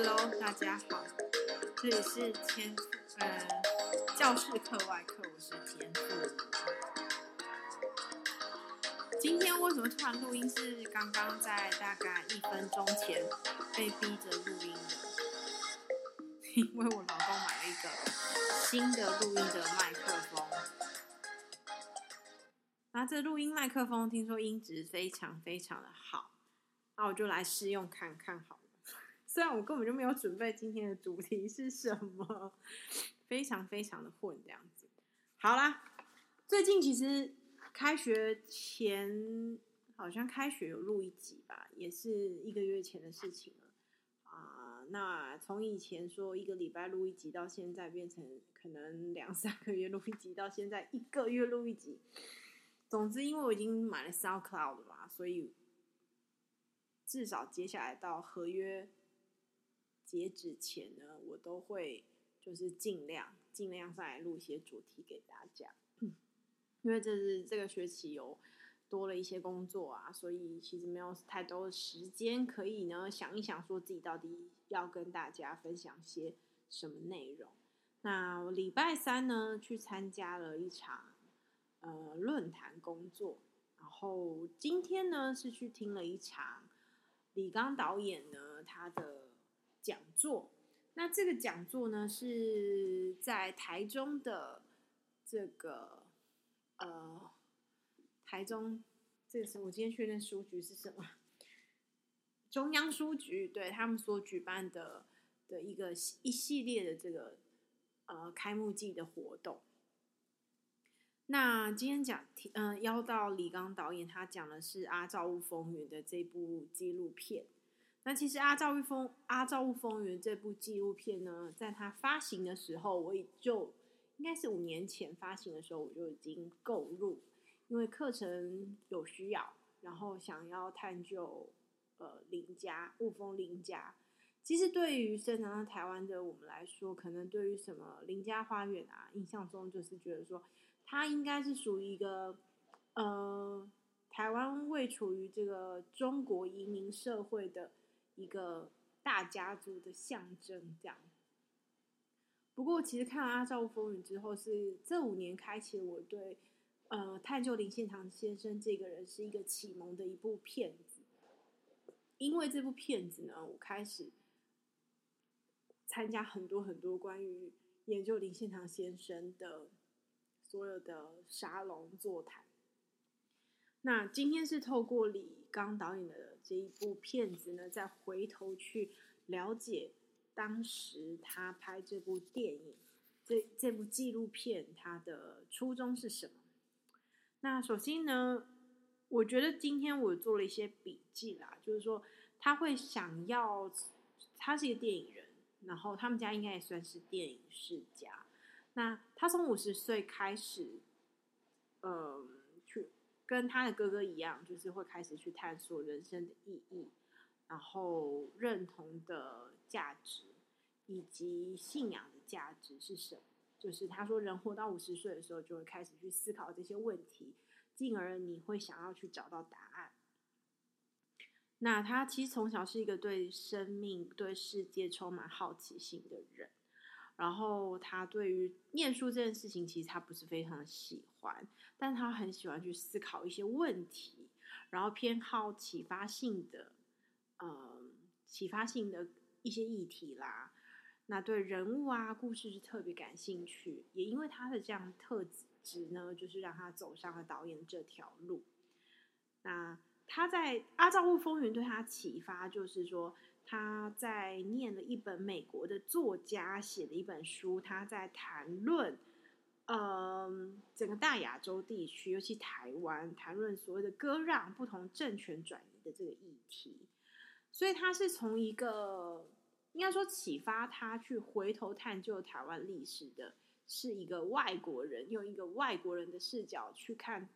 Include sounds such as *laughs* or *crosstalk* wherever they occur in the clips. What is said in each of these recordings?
Hello，大家好，这里是天呃教室课外课，我是天赋。今天为什么突然录音？是刚刚在大概一分钟前被逼着录音的，因为我老公买了一个新的录音的麦克风，那这录音麦克风听说音质非常非常的好，那我就来试用看看好。虽然我根本就没有准备今天的主题是什么，非常非常的混这样子。好啦，最近其实开学前好像开学有录一集吧，也是一个月前的事情了啊。那从以前说一个礼拜录一集，到现在变成可能两三个月录一集，到现在一个月录一集。总之，因为我已经买了 SoundCloud 嘛，所以至少接下来到合约。截止前呢，我都会就是尽量尽量上来录一些主题给大家，因为这是这个学期有多了一些工作啊，所以其实没有太多的时间可以呢想一想，说自己到底要跟大家分享些什么内容。那我礼拜三呢去参加了一场呃论坛工作，然后今天呢是去听了一场李刚导演呢他的。讲座，那这个讲座呢是在台中的这个呃台中，这个是我今天去认书局是什么？中央书局，对，他们所举办的的一个一系列的这个呃开幕季的活动。那今天讲，嗯、邀到李刚导演，他讲的是《阿赵雾风云》的这部纪录片。那其实《阿赵雾风阿赵雾风云》这部纪录片呢，在它发行的时候，我也就应该是五年前发行的时候，我就已经购入，因为课程有需要，然后想要探究呃林家雾峰林家。其实对于生长在台湾的我们来说，可能对于什么林家花园啊，印象中就是觉得说，它应该是属于一个呃台湾未处于这个中国移民社会的。一个大家族的象征，这样。不过，其实看了《阿罩雾风云》之后，是这五年开启我对呃探究林献堂先生这个人是一个启蒙的一部片子。因为这部片子呢，我开始参加很多很多关于研究林献堂先生的所有的沙龙座谈。那今天是透过李刚导演的这一部片子呢，再回头去了解当时他拍这部电影、这这部纪录片，他的初衷是什么？那首先呢，我觉得今天我做了一些笔记啦，就是说他会想要，他是一个电影人，然后他们家应该也算是电影世家。那他从五十岁开始，嗯、呃。跟他的哥哥一样，就是会开始去探索人生的意义，然后认同的价值以及信仰的价值是什么？就是他说，人活到五十岁的时候，就会开始去思考这些问题，进而你会想要去找到答案。那他其实从小是一个对生命、对世界充满好奇心的人。然后他对于念书这件事情，其实他不是非常喜欢，但他很喜欢去思考一些问题，然后偏好启发性的，嗯，启发性的一些议题啦。那对人物啊、故事是特别感兴趣，也因为他的这样特质呢，就是让他走上了导演这条路。那他在《阿罩雾风云》对他启发，就是说。他在念了一本美国的作家写的一本书，他在谈论，嗯、整个大亚洲地区，尤其台湾，谈论所谓的割让、不同政权转移的这个议题。所以他是从一个应该说启发他去回头探究台湾历史的，是一个外国人用一个外国人的视角去看。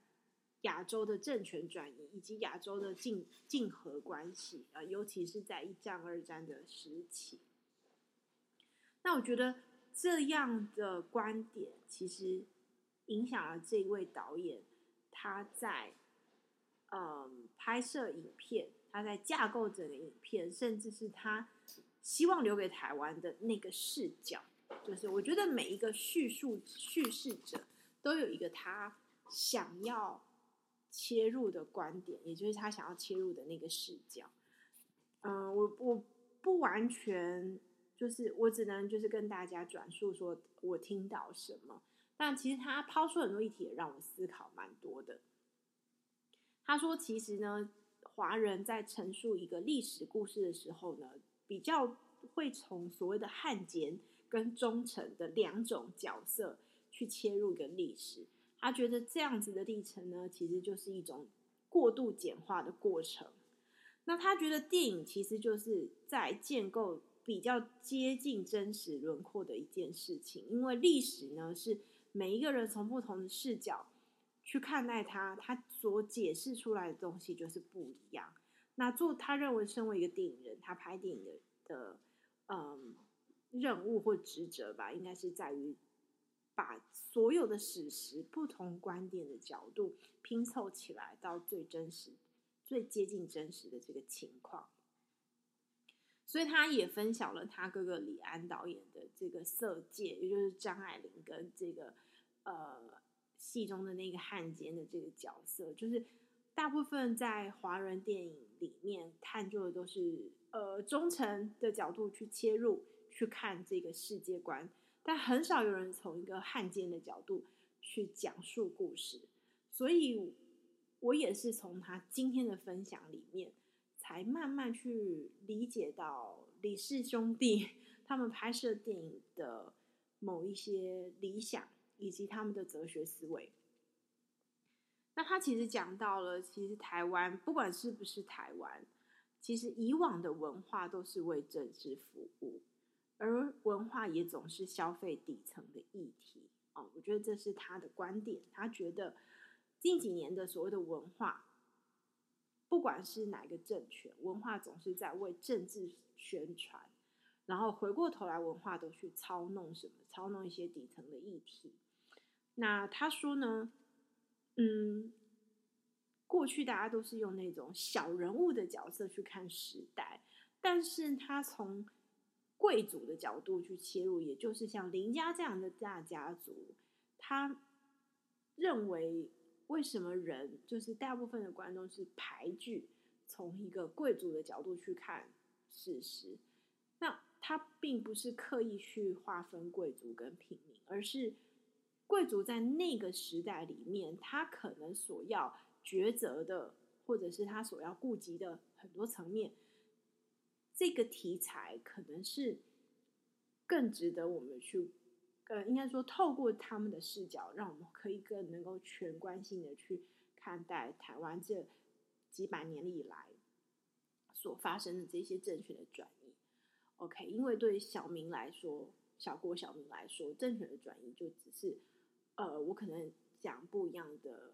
亚洲的政权转移以及亚洲的竞竞合关系啊、尤其是在一战、二战的时期。那我觉得这样的观点其实影响了这一位导演，他在嗯拍摄影片，他在架构整个影片，甚至是他希望留给台湾的那个视角，就是我觉得每一个叙述叙事者都有一个他想要切入的观点，也就是他想要切入的那个视角。嗯，我我不完全就是我只能就是跟大家转述说我听到什么，但其实他抛出很多议题，也让我思考蛮多的。他说，其实呢，华人在陈述一个历史故事的时候呢，比较会从所谓的汉奸跟忠臣的两种角色去切入一个历史。他觉得这样子的历程呢，其实就是一种过度简化的过程。那他觉得电影其实就是在建构比较接近真实轮廓的一件事情，因为历史呢是每一个人从不同的视角去看待它，他所解释出来的东西就是不一样。那做他认为身为一个电影人，他拍电影的的嗯任务或职责吧，应该是在于把所有的史实、不同观点的角度拼凑起来到最真实。最接近真实的这个情况，所以他也分享了他哥哥李安导演的这个《色戒》，也就是张爱玲跟这个呃戏中的那个汉奸的这个角色，就是大部分在华人电影里面探究的都是呃忠诚的角度去切入去看这个世界观，但很少有人从一个汉奸的角度去讲述故事，所以。我也是从他今天的分享里面，才慢慢去理解到李氏兄弟 *laughs* 他们拍摄电影的某一些理想，以及他们的哲学思维。那他其实讲到了，其实台湾不管是不是台湾，其实以往的文化都是为政治服务，而文化也总是消费底层的议题。哦，我觉得这是他的观点，他觉得。近几年的所谓的文化，不管是哪个政权，文化总是在为政治宣传，然后回过头来，文化都去操弄什么？操弄一些底层的议题。那他说呢，嗯，过去大家都是用那种小人物的角色去看时代，但是他从贵族的角度去切入，也就是像林家这样的大家族，他认为。为什么人就是大部分的观众是排拒从一个贵族的角度去看事实？那他并不是刻意去划分贵族跟平民，而是贵族在那个时代里面，他可能所要抉择的，或者是他所要顾及的很多层面，这个题材可能是更值得我们去。呃，应该说，透过他们的视角，让我们可以更能够全观性的去看待台湾这几百年以来所发生的这些政权的转移。OK，因为对小明来说，小郭小明来说，政权的转移就只是，呃，我可能讲不一样的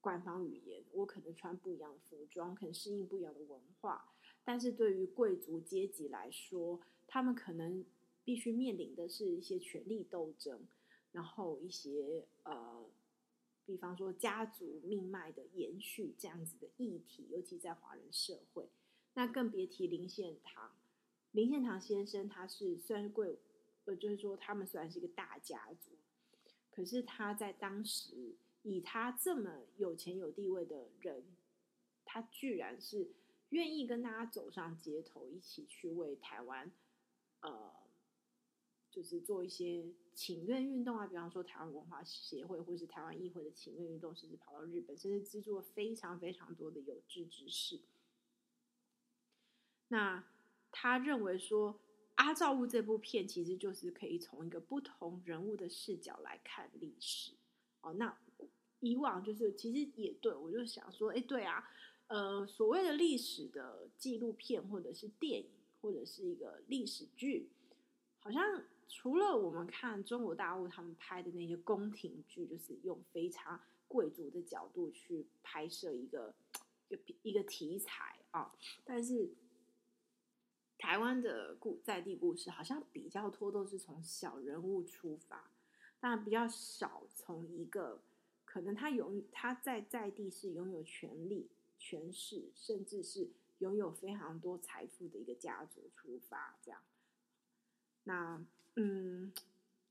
官方语言，我可能穿不一样的服装，可能适应不一样的文化。但是对于贵族阶级来说，他们可能。必须面临的是一些权力斗争，然后一些呃，比方说家族命脉的延续这样子的议题，尤其在华人社会，那更别提林献堂。林献堂先生他是虽然是贵，呃，就是说他们虽然是一个大家族，可是他在当时以他这么有钱有地位的人，他居然是愿意跟大家走上街头，一起去为台湾，呃。就是做一些请愿运动啊，比方说台湾文化协会或是台湾议会的请愿运动，甚至跑到日本，甚至资助了非常非常多的有志之士。那他认为说，《阿照物》这部片其实就是可以从一个不同人物的视角来看历史。哦，那以往就是其实也对，我就想说，哎，对啊，呃，所谓的历史的纪录片或者是电影或者是一个历史剧，好像。除了我们看中国大陆他们拍的那些宫廷剧，就是用非常贵族的角度去拍摄一个一个一个题材啊，但是台湾的故在地故事好像比较多都是从小人物出发，但比较少从一个可能他拥他在在地是拥有权力、权势，甚至是拥有非常多财富的一个家族出发这样。那嗯，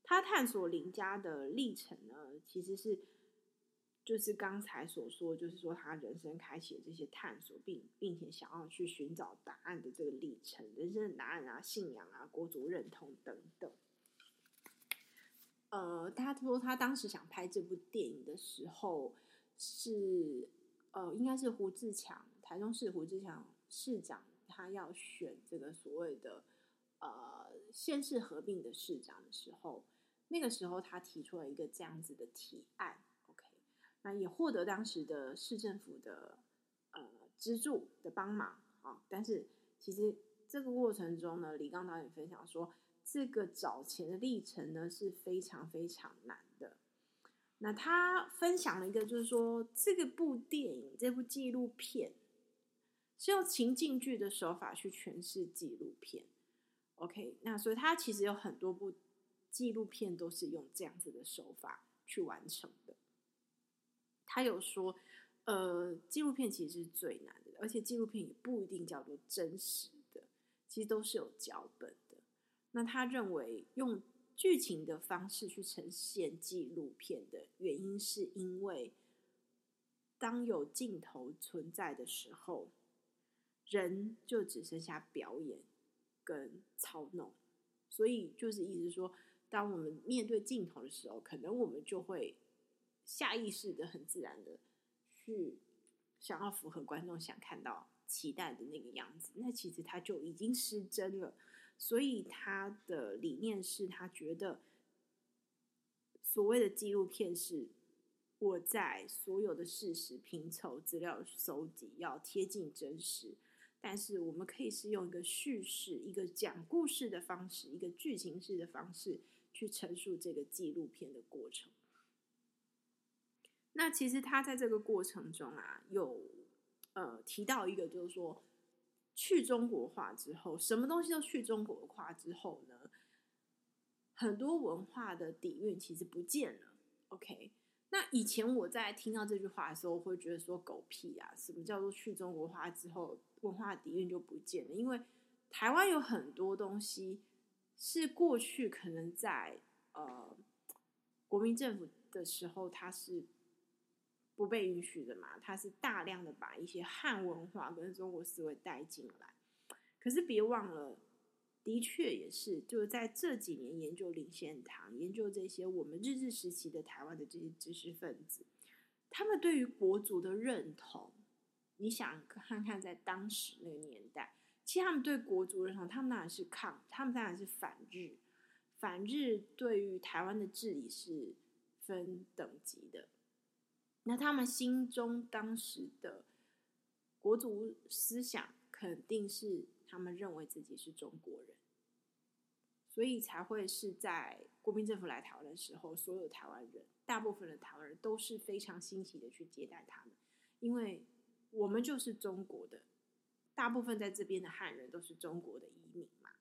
他探索林家的历程呢，其实是就是刚才所说，就是说他人生开启这些探索，并并且想要去寻找答案的这个历程，人生的答案啊，信仰啊，国族认同等等。呃，他说他当时想拍这部电影的时候是呃，应该是胡志强，台中市胡志强市长，他要选这个所谓的呃县市合并的市长的时候，那个时候他提出了一个这样子的提案，OK，那也获得当时的市政府的呃资助的帮忙啊，但是其实这个过程中呢，李刚导演分享说。这个找钱的历程呢是非常非常难。那他分享了一个，就是说这个部电影、这部纪录片是用情境剧的手法去诠释纪录片。OK，那所以他其实有很多部纪录片都是用这样子的手法去完成的。他有说，呃，纪录片其实是最难的，而且纪录片也不一定叫做真实的，其实都是有脚本的。那他认为用剧情的方式去呈现纪录片的原因，是因为当有镜头存在的时候，人就只剩下表演跟操弄。所以就是意思说，当我们面对镜头的时候，可能我们就会下意识的、很自然的去想要符合观众想看到、期待的那个样子。那其实他就已经失真了。所以他的理念是他觉得，所谓的纪录片是我在所有的事实拼凑、资料搜集，要贴近真实。但是我们可以是用一个叙事、一个讲故事的方式、一个剧情式的方式去陈述这个纪录片的过程。那其实他在这个过程中啊，有呃提到一个，就是说。去中国化之后，什么东西都去中国化之后呢？很多文化的底蕴其实不见了。OK，那以前我在听到这句话的时候，会觉得说狗屁啊！什么叫做去中国化之后文化底蕴就不见了？因为台湾有很多东西是过去可能在呃国民政府的时候，它是。不被允许的嘛，他是大量的把一些汉文化跟中国思维带进来。可是别忘了，的确也是，就是在这几年研究林献堂，研究这些我们日治时期的台湾的这些知识分子，他们对于国族的认同，你想看看在当时那个年代，其实他们对国族认同，他们当然是抗，他们当然是反日，反日对于台湾的治理是分等级的。那他们心中当时的国族思想，肯定是他们认为自己是中国人，所以才会是在国民政府来台湾的时候，所有台湾人，大部分的台湾人都是非常欣喜的去接待他们，因为我们就是中国的，大部分在这边的汉人都是中国的移民嘛。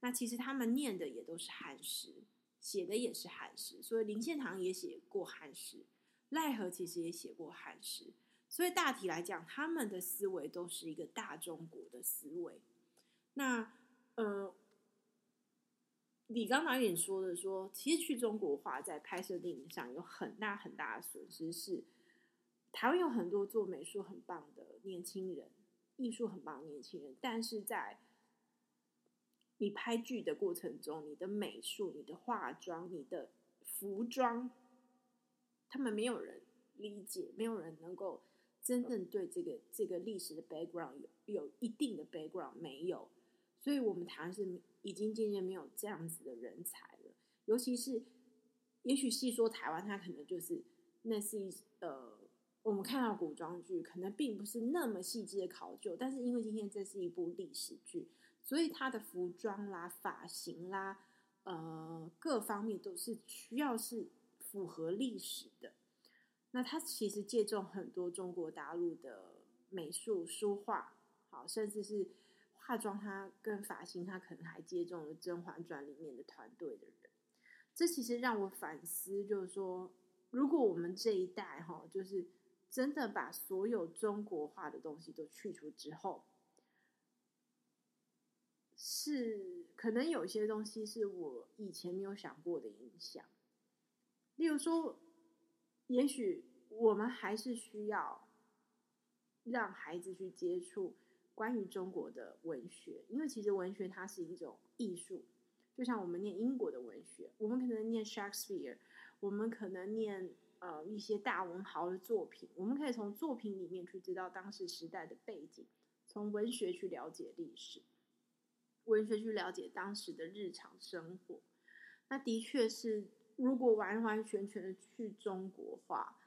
那其实他们念的也都是汉诗，写的也是汉诗，所以林献堂也写过汉诗。奈何其实也写过汉诗，所以大体来讲，他们的思维都是一个大中国的思维。那呃，李刚导演说的说，其实去中国化在拍摄电影上有很大很大的损失，是台湾有很多做美术很棒的年轻人，艺术很棒的年轻人，但是在你拍剧的过程中，你的美术、你的化妆、你的服装。他们没有人理解，没有人能够真正对这个这个历史的 background 有有一定的 background 没有，所以我们台湾是已经渐渐没有这样子的人才了。尤其是，也许细说台湾，它可能就是那是一呃，我们看到古装剧可能并不是那么细致的考究，但是因为今天这是一部历史剧，所以它的服装啦、发型啦，呃，各方面都是需要是。符合历史的，那他其实借重很多中国大陆的美术、书画，好，甚至是化妆，他跟发型，他可能还借重了《甄嬛传》里面的团队的人。这其实让我反思，就是说，如果我们这一代哈，就是真的把所有中国化的东西都去除之后，是。可能有些东西是我以前没有想过的影响。例如说，也许我们还是需要让孩子去接触关于中国的文学，因为其实文学它是一种艺术，就像我们念英国的文学，我们可能念 Shakespeare，我们可能念呃一些大文豪的作品，我们可以从作品里面去知道当时时代的背景，从文学去了解历史，文学去了解当时的日常生活，那的确是。如果完完全全的去中国化，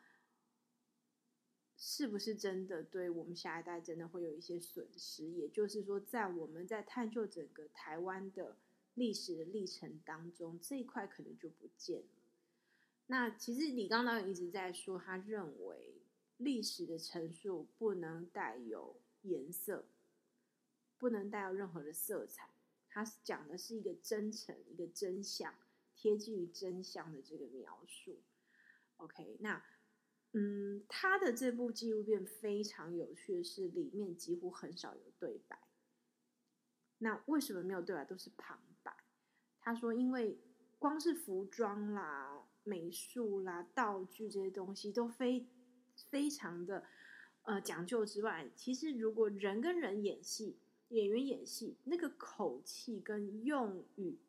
是不是真的对我们下一代真的会有一些损失？也就是说，在我们在探究整个台湾的历史的历程当中，这一块可能就不见了。那其实李刚导演一直在说，他认为历史的陈述不能带有颜色，不能带有任何的色彩，他讲的是一个真诚，一个真相。贴近于真相的这个描述，OK，那嗯，他的这部纪录片非常有趣的是，里面几乎很少有对白。那为什么没有对白，都是旁白？他说，因为光是服装啦、美术啦、道具这些东西都非非常的呃讲究之外，其实如果人跟人演戏，演员演戏，那个口气跟用语。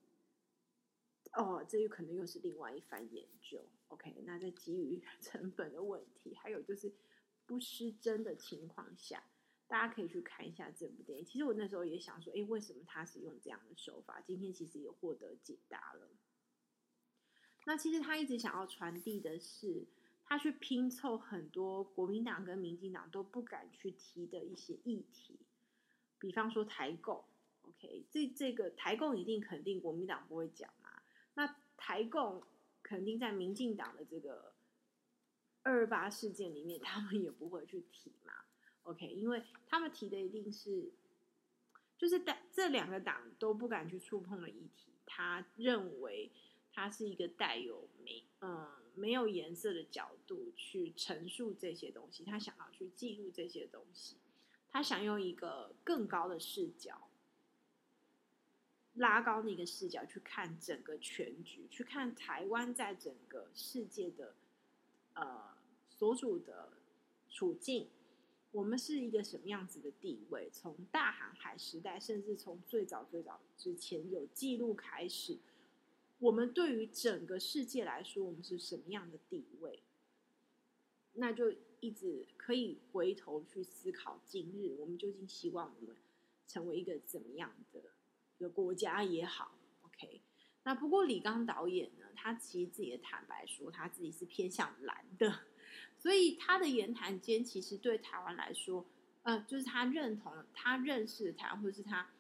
哦，这有可能又是另外一番研究。OK，那在基于 *laughs* 成本的问题，还有就是不失真的情况下，大家可以去看一下这部电影。其实我那时候也想说，诶，为什么他是用这样的手法？今天其实也获得解答了。那其实他一直想要传递的是，他去拼凑很多国民党跟民进党都不敢去提的一些议题，比方说台共。OK，这这个台共一定肯定国民党不会讲嘛。那台共肯定在民进党的这个二二八事件里面，他们也不会去提嘛。OK，因为他们提的一定是，就是带这两个党都不敢去触碰的议题。他认为他是一个带有没嗯没有颜色的角度去陈述这些东西，他想要去记录这些东西，他想用一个更高的视角。拉高那个视角去看整个全局，去看台湾在整个世界的呃所处的处境，我们是一个什么样子的地位？从大航海时代，甚至从最早最早之前有记录开始，我们对于整个世界来说，我们是什么样的地位？那就一直可以回头去思考，今日我们究竟希望我们成为一个怎么样的？一个国家也好，OK。那不过李刚导演呢，他其实自己也坦白说，他自己是偏向蓝的，*laughs* 所以他的言谈间其实对台湾来说，呃，就是他认同、他认识的台湾，或者是他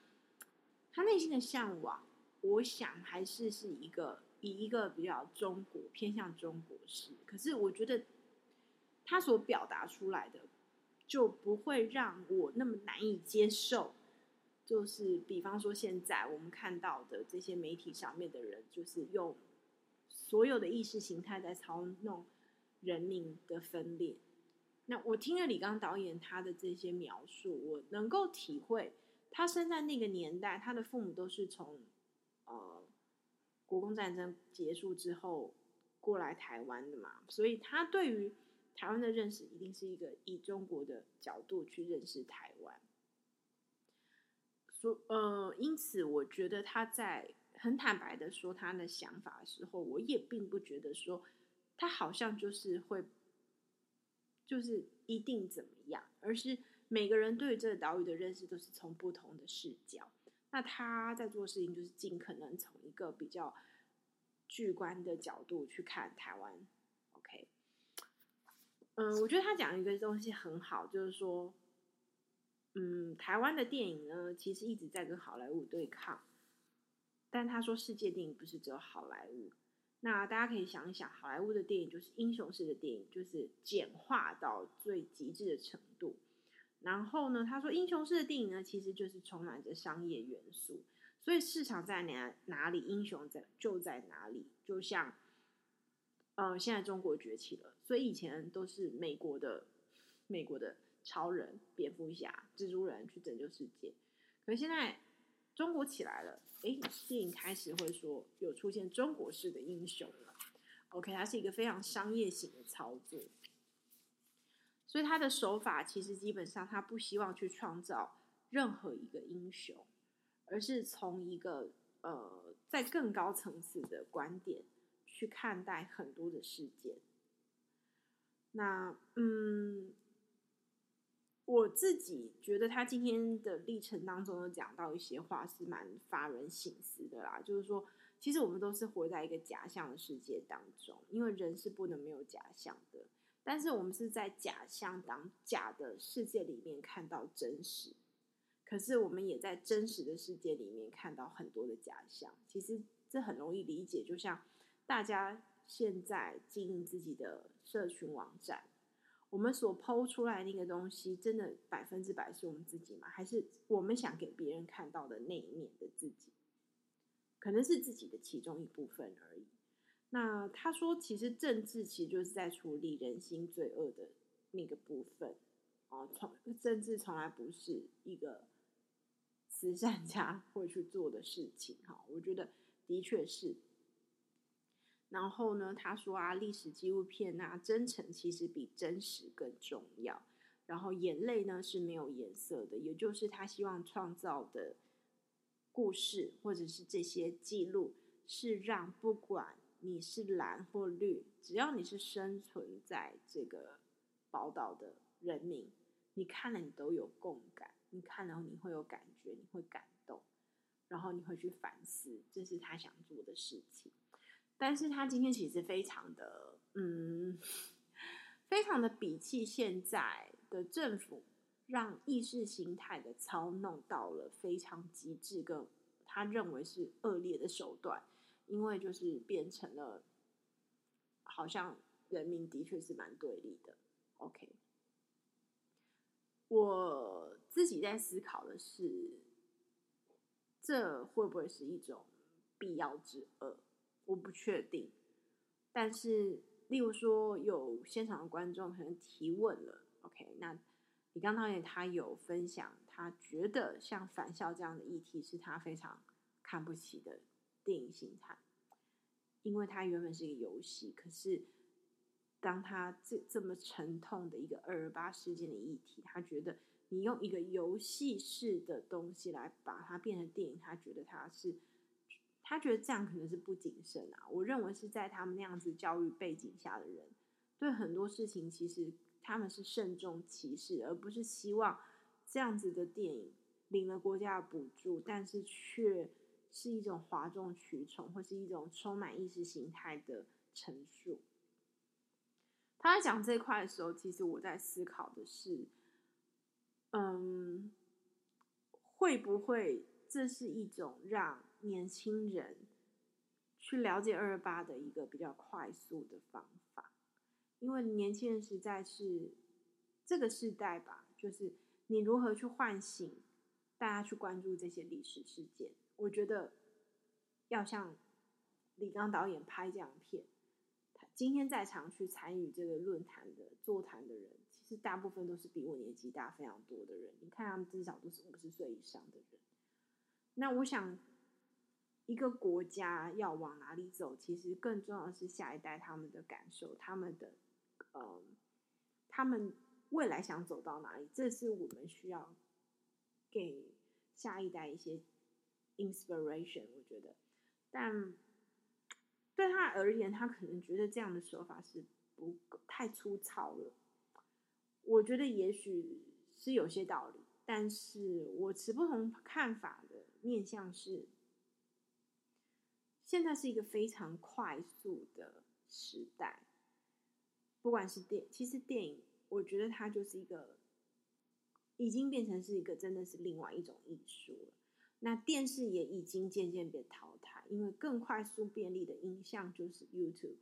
他内心的向往，我想还是是一个以一个比较中国偏向中国式。可是我觉得他所表达出来的，就不会让我那么难以接受。就是比方说，现在我们看到的这些媒体上面的人，就是用所有的意识形态在操弄人民的分裂。那我听了李刚导演他的这些描述，我能够体会，他生在那个年代，他的父母都是从呃国共战争结束之后过来台湾的嘛，所以他对于台湾的认识，一定是一个以中国的角度去认识台湾。说呃，因此我觉得他在很坦白的说他的想法的时候，我也并不觉得说他好像就是会，就是一定怎么样，而是每个人对于这个岛屿的认识都是从不同的视角。那他在做事情就是尽可能从一个比较巨观的角度去看台湾。OK，嗯、我觉得他讲一个东西很好，就是说。嗯，台湾的电影呢，其实一直在跟好莱坞对抗。但他说，世界电影不是只有好莱坞。那大家可以想一想，好莱坞的电影就是英雄式的电影，就是简化到最极致的程度。然后呢，他说，英雄式的电影呢，其实就是充满着商业元素。所以市场在哪哪里，英雄在就在哪里。就像，嗯、呃，现在中国崛起了，所以以前都是美国的，美国的。超人、蝙蝠侠、蜘蛛人去拯救世界，可是现在中国起来了，诶，电影开始会说有出现中国式的英雄了。OK，它是一个非常商业型的操作，所以他的手法其实基本上他不希望去创造任何一个英雄，而是从一个呃在更高层次的观点去看待很多的事件。那嗯。我自己觉得他今天的历程当中有讲到一些话是蛮发人省思的啦，就是说，其实我们都是活在一个假象的世界当中，因为人是不能没有假象的，但是我们是在假象当假的世界里面看到真实，可是我们也在真实的世界里面看到很多的假象，其实这很容易理解，就像大家现在经营自己的社群网站。我们所 PO 出来那个东西，真的百分之百是我们自己吗？还是我们想给别人看到的那一面的自己？可能是自己的其中一部分而已。那他说，其实政治其实就是在处理人心罪恶的那个部分。哦，从政治从来不是一个慈善家会去做的事情。哈，我觉得的确是。然后呢，他说啊，历史纪录片啊，真诚其实比真实更重要。然后眼泪呢是没有颜色的，也就是他希望创造的故事或者是这些记录，是让不管你是蓝或绿，只要你是生存在这个宝岛的人民，你看了你都有共感，你看了你会有感觉，你会感动，然后你会去反思，这是他想做的事情。但是他今天其实非常的，嗯，非常的鄙弃现在的政府，让意识形态的操弄到了非常极致，跟他认为是恶劣的手段，因为就是变成了，好像人民的确是蛮对立的。OK，我自己在思考的是，这会不会是一种必要之恶？我不确定，但是例如说有现场的观众可能提问了，OK？那李刚导演他有分享，他觉得像返校这样的议题是他非常看不起的电影形态，因为它原本是一个游戏，可是当他这这么沉痛的一个二二八事件的议题，他觉得你用一个游戏式的东西来把它变成电影，他觉得他是。他觉得这样可能是不谨慎啊。我认为是在他们那样子教育背景下的人，对很多事情其实他们是慎重其事，而不是希望这样子的电影领了国家的补助，但是却是一种哗众取宠或是一种充满意识形态的陈述。他在讲这块的时候，其实我在思考的是，嗯，会不会这是一种让年轻人去了解二二八的一个比较快速的方法，因为年轻人实在是这个时代吧，就是你如何去唤醒大家去关注这些历史事件。我觉得要像李刚导演拍这样片，他今天在场去参与这个论坛的座谈的人，其实大部分都是比我年纪大非常多的人。你看他们至少都是五十岁以上的人。那我想。一个国家要往哪里走，其实更重要的是下一代他们的感受，他们的，呃，他们未来想走到哪里，这是我们需要给下一代一些 inspiration。我觉得，但对他而言，他可能觉得这样的手法是不太粗糙了。我觉得也许是有些道理，但是我持不同看法的面向是。现在是一个非常快速的时代，不管是电，其实电影，我觉得它就是一个，已经变成是一个真的是另外一种艺术了。那电视也已经渐渐被淘汰，因为更快速便利的影像就是 YouTube。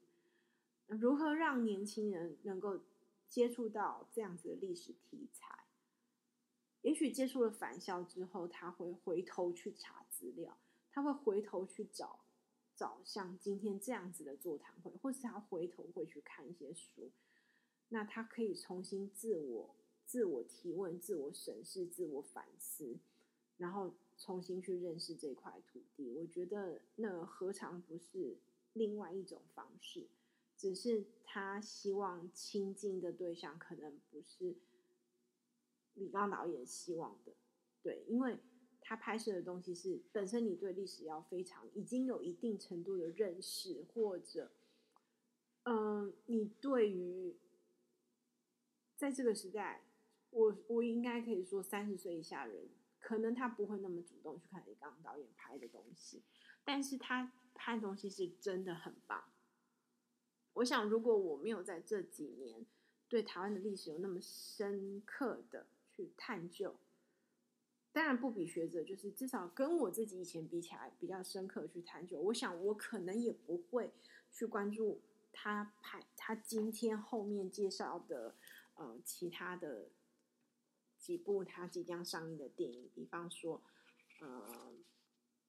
如何让年轻人能够接触到这样子的历史题材？也许接触了返校之后，他会回头去查资料，他会回头去找。找像今天这样子的座谈会，或是他回头会去看一些书，那他可以重新自我、自我提问、自我审视、自我反思，然后重新去认识这块土地。我觉得那何尝不是另外一种方式？只是他希望亲近的对象可能不是李刚导演希望的，对，因为他拍摄的东西是本身你对历史要非常已经有一定程度的认识，或者，嗯，你对于在这个时代，我我应该可以说三十岁以下人，可能他不会那么主动去看李刚导演拍的东西，但是他拍的东西是真的很棒。我想，如果我没有在这几年对台湾的历史有那么深刻的去探究，当然不比学者，就是至少跟我自己以前比起来比较深刻去探究，我想我可能也不会去关注他拍他今天后面介绍的呃其他的几部他即将上映的电影，比方说呃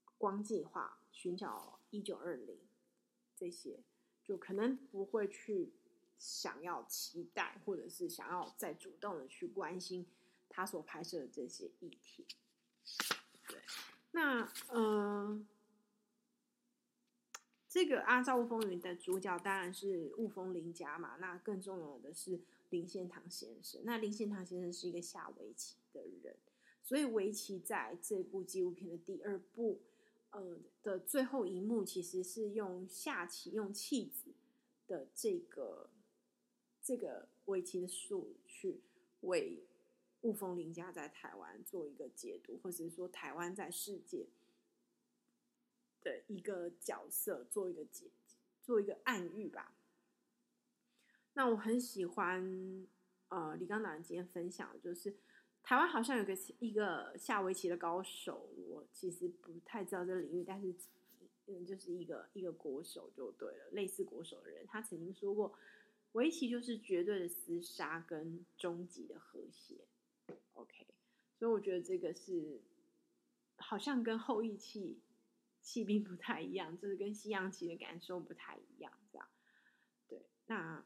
《光计划》、《寻找一九二零》这些。就可能不会去想要期待，或者是想要再主动的去关心他所拍摄的这些议题。对，那嗯、呃，这个《阿赵雾风云》的主角当然是雾峰林家嘛。那更重要的是林献堂先生。那林献堂先生是一个下围棋的人，所以围棋在这部纪录片的第二部。呃的最后一幕其实是用下棋用弃子的这个这个围棋的术去为雾峰林家在台湾做一个解读，或者是说台湾在世界的一个角色做一个解做一个暗喻吧。那我很喜欢呃李刚导演今天分享的就是。台湾好像有个一个下围棋的高手，我其实不太知道这个领域，但是嗯，就是一个一个国手就对了，类似国手的人，他曾经说过，围棋就是绝对的厮杀跟终极的和谐。OK，所以我觉得这个是好像跟后羿气气并不太一样，就是跟西洋棋的感受不太一样，这样。对，那。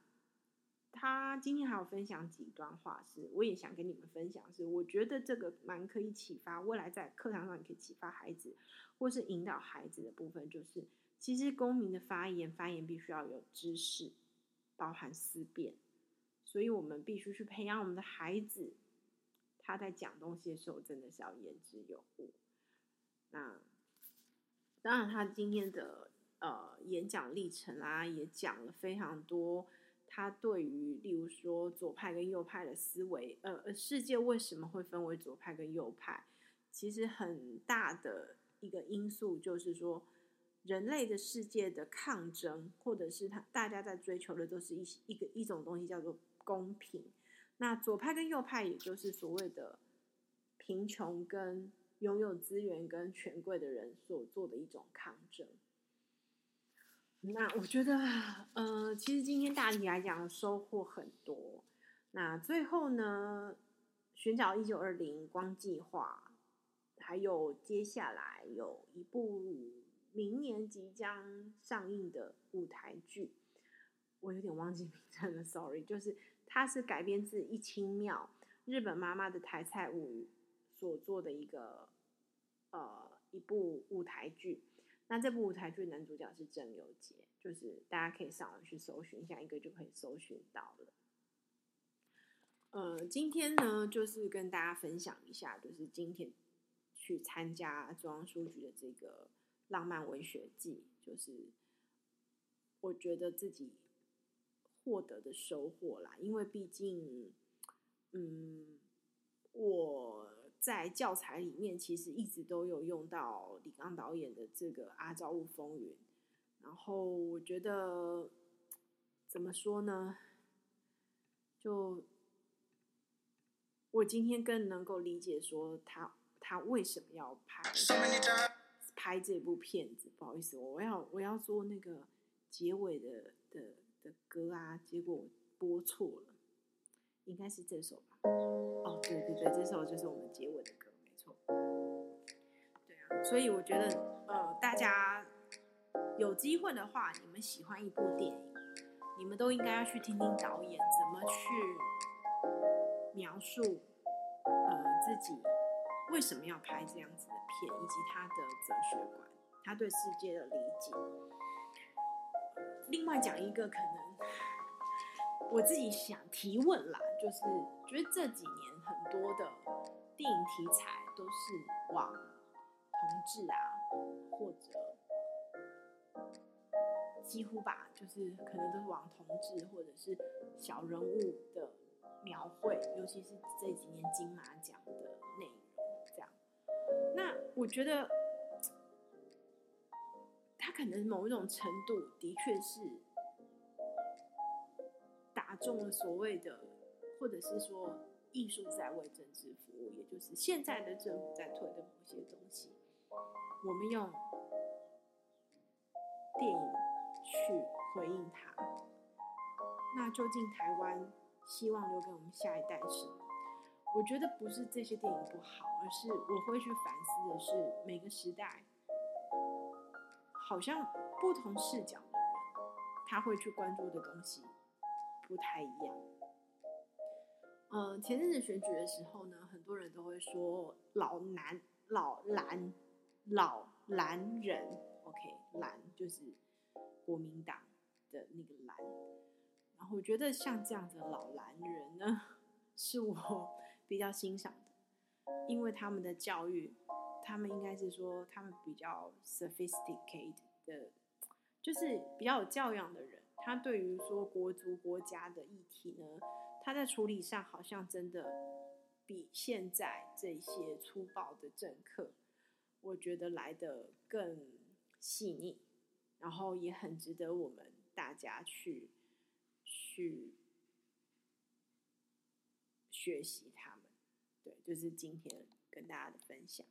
他今天还有分享几段话，是我也想跟你们分享，是我觉得这个蛮可以启发未来在课堂上也可以启发孩子，或是引导孩子的部分，就是其实公民的发言，发言必须要有知识，包含思辨，所以我们必须去培养我们的孩子，他在讲东西的时候真的是要言之有物。那当然，他今天的呃演讲历程啊，也讲了非常多。他对于，例如说左派跟右派的思维，呃，世界为什么会分为左派跟右派？其实很大的一个因素就是说，人类的世界的抗争，或者是他大家在追求的都是一一个一种东西叫做公平。那左派跟右派，也就是所谓的贫穷跟拥有资源跟权贵的人所做的一种抗争。那我觉得，呃，其实今天大体来讲收获很多。那最后呢，寻找一九二零光计划，还有接下来有一部明年即将上映的舞台剧，我有点忘记名称了，sorry。就是它是改编自一清庙日本妈妈的台菜物语所做的一个呃一部舞台剧。那这部舞台剧男主角是郑有杰，就是大家可以上网去搜寻一下，一个就可以搜寻到了。呃，今天呢，就是跟大家分享一下，就是今天去参加中央书局的这个浪漫文学季，就是我觉得自己获得的收获啦，因为毕竟，嗯，我。在教材里面，其实一直都有用到李刚导演的这个《阿昭雾风云》，然后我觉得怎么说呢？就我今天更能够理解说他他为什么要拍拍这部片子。不好意思，我要我要做那个结尾的的的歌啊，结果播错了。应该是这首吧？哦，对对对，这首就是我们结尾的歌，没错。对啊，所以我觉得，呃，大家有机会的话，你们喜欢一部电影，你们都应该要去听听导演怎么去描述，呃，自己为什么要拍这样子的片，以及他的哲学观，他对世界的理解。另外讲一个可能我自己想提问啦，就是觉得这几年很多的电影题材都是往同志啊，或者几乎吧，就是可能都是往同志或者是小人物的描绘，尤其是这几年金马奖的内容这样。那我觉得，可能某一种程度的确是打中了所谓的，或者是说艺术在为政治服务，也就是现在的政府在推的某些东西，我们用电影去回应它。那究竟台湾希望留给我们下一代什么？我觉得不是这些电影不好，而是我会去反思的是每个时代，好像不同视角的人，他会去关注的东西不太一样。嗯、前阵子选举的时候呢，很多人都会说老蓝、老蓝、老蓝人，OK，蓝就是国民党的那个蓝。然后我觉得像这样的老蓝人呢，*laughs* 是我。比较欣赏的，因为他们的教育，他们应该是说他们比较 sophisticated 的，就是比较有教养的人。他对于说国足国家的议题呢，他在处理上好像真的比现在这些粗暴的政客，我觉得来的更细腻，然后也很值得我们大家去去学习他们。对，就是今天跟大家的分享。